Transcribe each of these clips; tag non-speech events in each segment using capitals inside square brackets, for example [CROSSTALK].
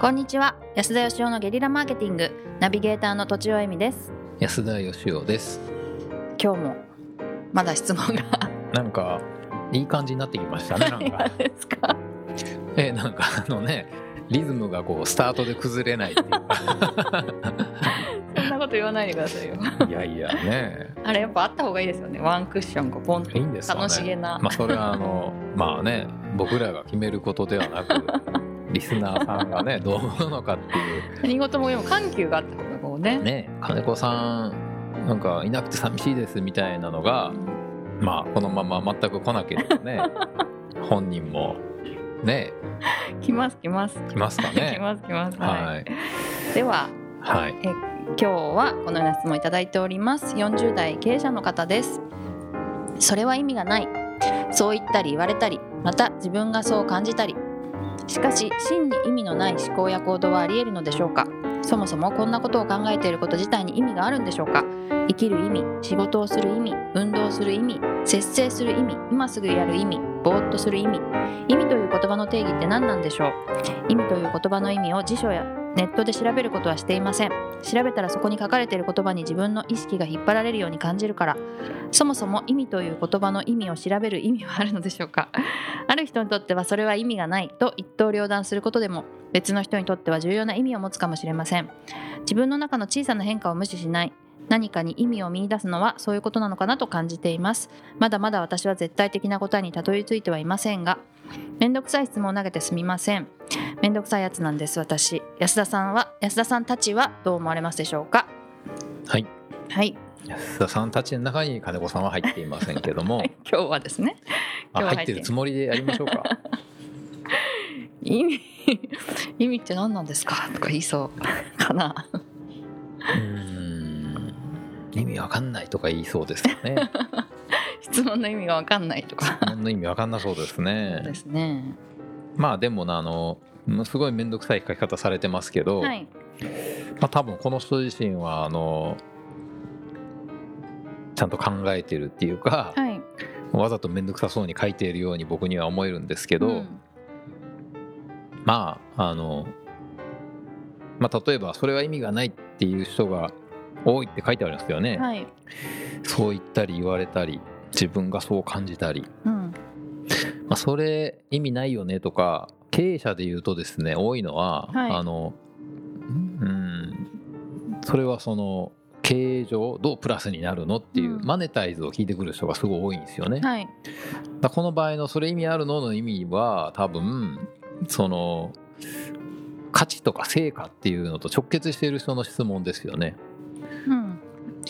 こんにちは。安田義雄のゲリラマーケティング。ナビゲーターの土地尾恵美です。安田義雄です。今日もまだ質問が。なんかいい感じになってきましたねなんか。ですか？えなんかあのねリズムがこうスタートで崩れないっていうか。そんなこと言わないでくださいよ。いやいやね。あれやっぱあった方がいいですよね。ワンクッションがポンといいんですかね。楽しげな、まあそれはあのまあね僕らが決めることではなくリスナーさんがね [LAUGHS] どう思うのかっていう。何事もでも緩急があったこうね。ね金子さんなんかいなくて寂しいですみたいなのがまあこのまま全く来なければね [LAUGHS] 本人もね来ます来ます。来ますか [LAUGHS] 来ねます来ます。はい、はい。でははい。今日はこのような質問をいただいております。40代経営者の方です。それは意味がない。そう言ったり言われたりまた自分がそう感じたりしかし真に意味のない思考や行動はあり得るのでしょうか？そもそもこんなことを考えていること自体に意味があるんでしょうか？生きる意味仕事をする意味運動する意味節制する意味今すぐやる意味ぼーっとする意味言葉の定義って何なんでしょう？意味という言葉の意味を辞書やネットで調べることはしていません。調べたらそこに書かれている言葉に自分の意識が引っ張られるように感じるから。そもそも意味という言葉の意味を調べる意味はあるのでしょうか？[LAUGHS] ある人にとってはそれは意味がないと一刀両断することでも別の人にとっては重要な意味を持つかもしれません。自分の中の小さな変化を無視しない。何かに意味を見出すのはそういうことなのかなと感じています。まだまだ私は絶対的な答えにたどり着いてはいませんがめんどくさい質問を投げてすみません。めんどくさいやつなんです私。安田さんは安田さんたちはどう思われますでしょうか？はい。はい、安田さんたちの中に金子さんは入っていませんけども、[LAUGHS] 今日はですね。あ今日は入ってるつもりでやりましょうか。[LAUGHS] 意味意味って何なんですか？とか言いそう意味わかんないとか言いそうですよね。[LAUGHS] 質問の意味が分かんないとか。質問の意味わかんなそうですそうでねすね。まあでもなあのすごい面倒くさい書き方されてますけど、はい。まあ、多分この人自身はあのちゃんと考えてるっていうか、はい。わざと面倒くさそうに書いているように僕には思えるんですけど、うん。まああの、まあ、例えばそれは意味がないっていう人が多いって書いてありますよね、はい。そう言ったり言われたり自分がそう感じたり、うん。まあ、それ意味ないよねとか経営者で言うとですね多いのは、はい。あのうんそれはその経営上どうプラスになるのっていう、うん。マネタイズを聞いてくる人がすごい多いんですよね。はい。だこの場合のそれ意味あるのの意味は多分その価値とか成果っていうのと直結している人の質問ですよね。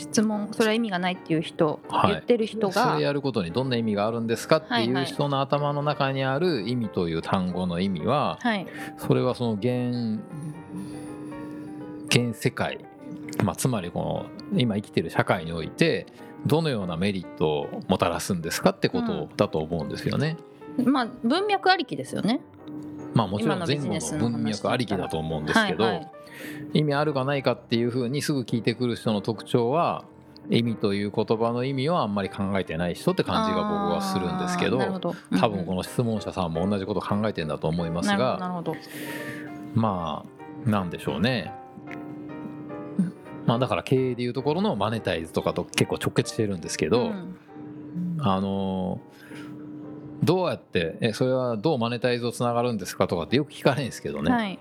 うん質問それは意味がないっていう人、はい。言ってる人がそれやることにどんな意味があるんですかってはいう人の頭の中にある意味という単語の意味ははい。それはその現現世界、まあ、つまりこの今生きてる社会においてどのようなメリットをもたらすんですかってことだと思うんですよね。まあ文脈ありきですよねまあもちろん前後のの文脈ありきだと思うんですけど、はいはい。意味あるかないかっていうふうにすぐ聞いてくる人の特徴は意味という言葉の意味をあんまり考えてない人って感じが僕はするんですけどあーなるほど。多分このの質問者さんも同じこと考えてんだと思いますがまあなんでしょうね。まあだから経営でいうところのマネタイズとかと結構直結してるんですけど、うん。あのどうやってえそれはどうマネタイズをつながるんですかとかってよく聞かれるんですけどね、はい。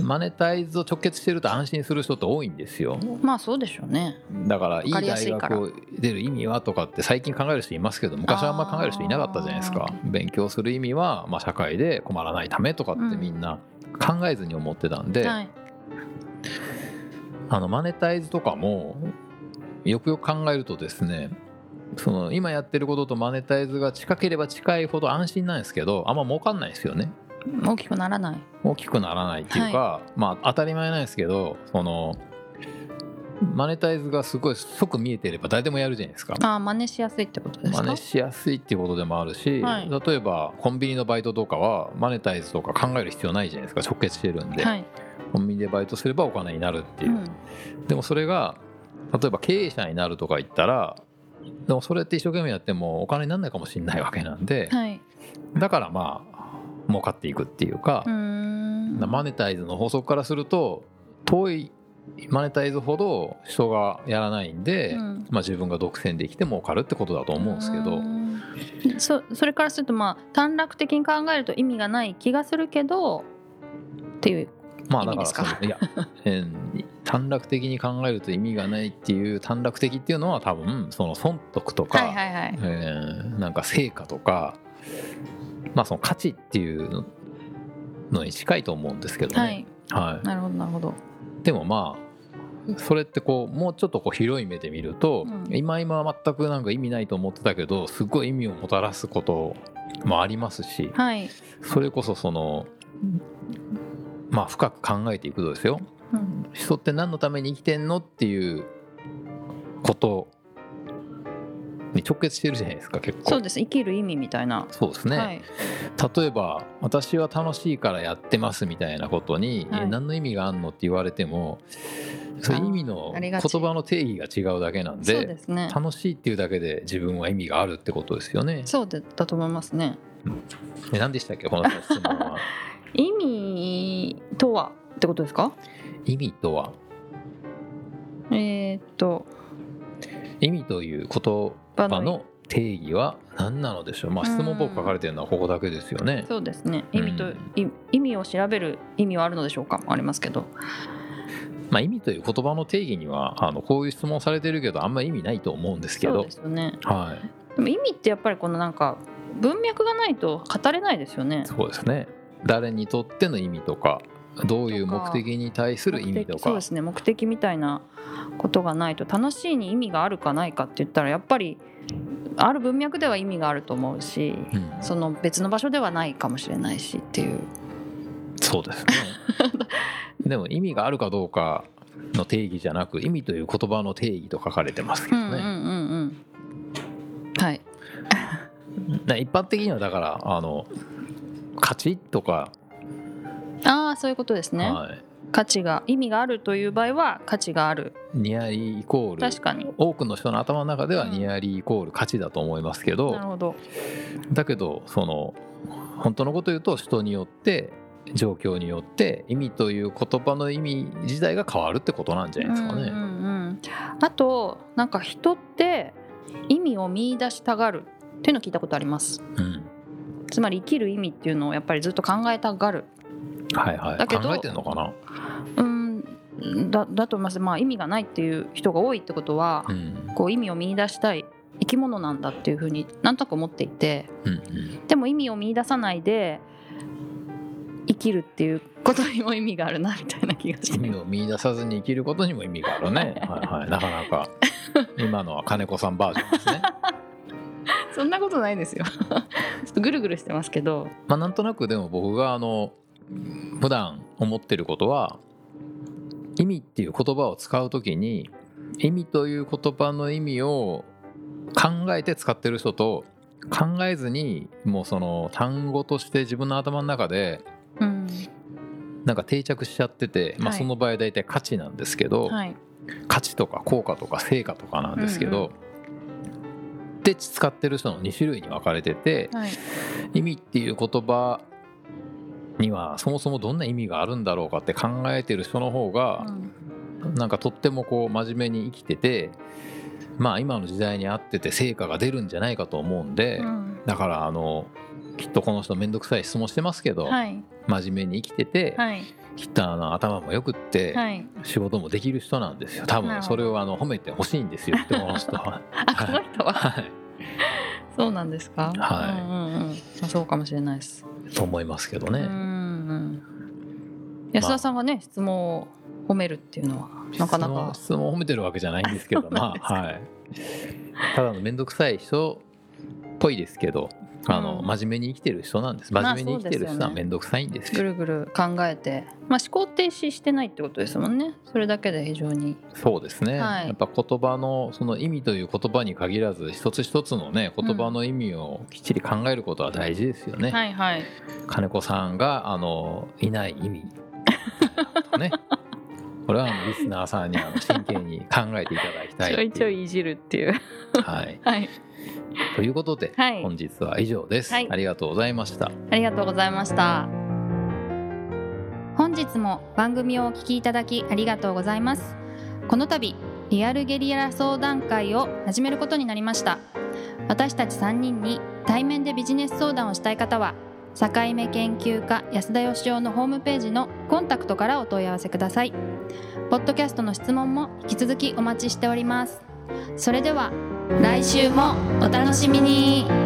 マネタイズを直結してると安心する人って多いんですよ。まあそうでしょうね。だからいい大学を出る意味はとかって最近考える人いますけど昔はあんまり考える人いなかったじゃないですか。勉強する意味は、まあ、社会で困らないためとかってみんな考えずに思ってたんで、はい。あのマネタイズとかもよくよく考えるとですねその今やってることとマネタイズが近ければ近いほど安心なんですけどあんま儲かんないですよね。大きくならない。大きくならないっていうか、まあ当たり前なんですけどそのマネタイズがすごい即見えてれば誰でもやるじゃないですか。ああ真似しやすいってことですか？真似しやすいっていうことでもあるし、はい。例えばコンビニのバイトとかはマネタイズとか考える必要ないじゃないですか直結してるんで、はい。コンビニでバイトすればお金になるっていう。う、ん。でもそれが例えば経営者になるとか言ったらでもそれって一生懸命やってもお金にならないかもしれないわけなんで、はい。だからまあ儲かっていくっていうかマネタイズの法則からすると遠いマネタイズほど人がやらないんで、うん。まあ、自分が独占できて儲かるってことだと思うんですけど、うん。そそれからするとまあ短絡的に考えると意味がない気がするけどっていうまあだからいや、[LAUGHS] えー短絡的に考えると意味がないっていう短絡的っていうのは多分その損得とか、はいはいはい。えーなんか成果とかまあその価値っていうのに近いと思うんですけどはい。ね。はい。なるほどなるほど。でもまあそれってこうもうちょっとこう広い目で見ると、うん。今今は全くなんか意味ないと思ってたけどすごい意味をもたらすこともありますしはい、それこそそのまあ深く考えていくとですよ。うん人って何のために生きてんのっていうことに直結してるじゃないですか結構。そうです。生きる意味みたいな、そうですね、はい。例えば「私は楽しいからやってます」みたいなことに、はい。え何の意味があんのって言われてもそれ意味の言葉の定義が違うだけなんそうでね。楽しいっていうだけで自分は意味があるってことですよね。そうだと思いますね。で何でしたっけこの質問は？[LAUGHS] 意味とはってことですか？意味とは？えー、っと意味という言葉の定義は何なのでしょう、まあ、質問僕書かれてるのはここだけですよね。そうですね。意味と、うんい意味を調べる意味はあるのでしょうか？ありますけど。まあ、意味という言葉の定義にはあのこういう質問されてるけどあんまり意味ないと思うんですけど。そうですよね。はい。でも意味ってやっぱりこのなんか文脈がないと語れないですよね。そうですね。誰にとっての意味とかどういう目的に対する意味とか。そうですね。目的みたいなことがないと楽しいに意味があるかないかって言ったらやっぱりある文脈では意味があると思うしうん。その別の場所ではないかもしれないしっていう。そうですね。[LAUGHS] でも意味があるかどうかの定義じゃなく意味という言葉の定義と書かれてますけどね、うんうんうんうん。はい。[LAUGHS] な一般的にはだからあの価値とか、ああそういうことですね、はい、価値が意味があるという場合は価値がある。ニアリーイコール。確かに。多くの人の頭の中ではうん。ニアリーイコール価値だと思いますけど、なるほど。だけどその本当のこと言うと人によって状況によって意味という言葉の意味自体が変わるってことなんじゃないですかね。うんうんうん、あとなんか人って意味を見出したがるっていうのを聞いたことあります。うん。つまり生きる意味っていうのをやっぱりずっと考えたがるはいはい、だけど考えてんのかな、うんだだと思います。まあ意味がないっていう人が多いってことはう、ん。こう意味を見出したい生き物なんだっていうふうになんとなく思っていてうんうん、でも意味を見出さないで生きるっていうことにも意味があるなみたいな気がして意味を見出さずに生きることにも意味があるね、[LAUGHS] はいはい、なかなか今のは金子さんバージョンですね。そんなことないですよ。[LAUGHS] ちょっとぐるぐるしてますけど。まあなんとなくでも僕があの普段思ってることは意味っていう言葉を使うときに意味という言葉の意味を考えて使ってる人と考えずにもうその単語として自分の頭の中でうん。なんか定着しちゃってて、まあ、はい。その場合大体価値なんですけど、はい。価値とか効果とか成果とかなんですけど、で使ってる人の2種類に分かれててはい。意味っていう言葉にはそもそもどんな意味があるんだろうかって考えてる人の方がうん。なんかとってもこう真面目に生きててまあ今の時代に合ってて成果が出るんじゃないかと思うんでうん。だからあのきっとこの人面倒くさい質問してますけどはい。真面目に生きててはい。きっとあの頭もよくってはい。仕事もできる人なんですよ。多分それをあの褒めてほしいんですよってこの人は。[LAUGHS] あこの人は。はい。そうなんですか。はい。うんうんうん。あそうかもしれないです。と思いますけどね。うん。うん安田さんがね質問を褒めるっていうのはなかなか。質問質問を褒めてるわけじゃないんですけどまあ [LAUGHS] はい。ただの面倒くさい人っぽいですけどあの、うん。真面目に生きてる人なんです。まあ真面目に生きてる人は面倒くさいんですぐよ、るぐる考えて。まあ思考停止してないってことですもんね。それだけで非常に。そうですね、はい。やっぱ言葉のその意味という言葉に限らず一つ一つのね言葉の意味をきっちり考えることは大事ですよね、はいはい。金子さんがあのいない意味ね [LAUGHS] これはリスナーさんにあの真剣に考えていただきたいちょいちょいいじるっていう。はい、[LAUGHS] はい。ということで、はい。本日は以上です、はい。ありがとうございました。ありがとうございました。本日も番組をお聞きいただきありがとうございます。この度リアルゲリラ相談会を始めることになりました。私たち3人に対面でビジネス相談をしたい方は境目研究家安田義雄のホームページのコンタクトからお問い合わせください。ポッドキャストの質問も引き続きお待ちしております。それでは来週もお楽しみに。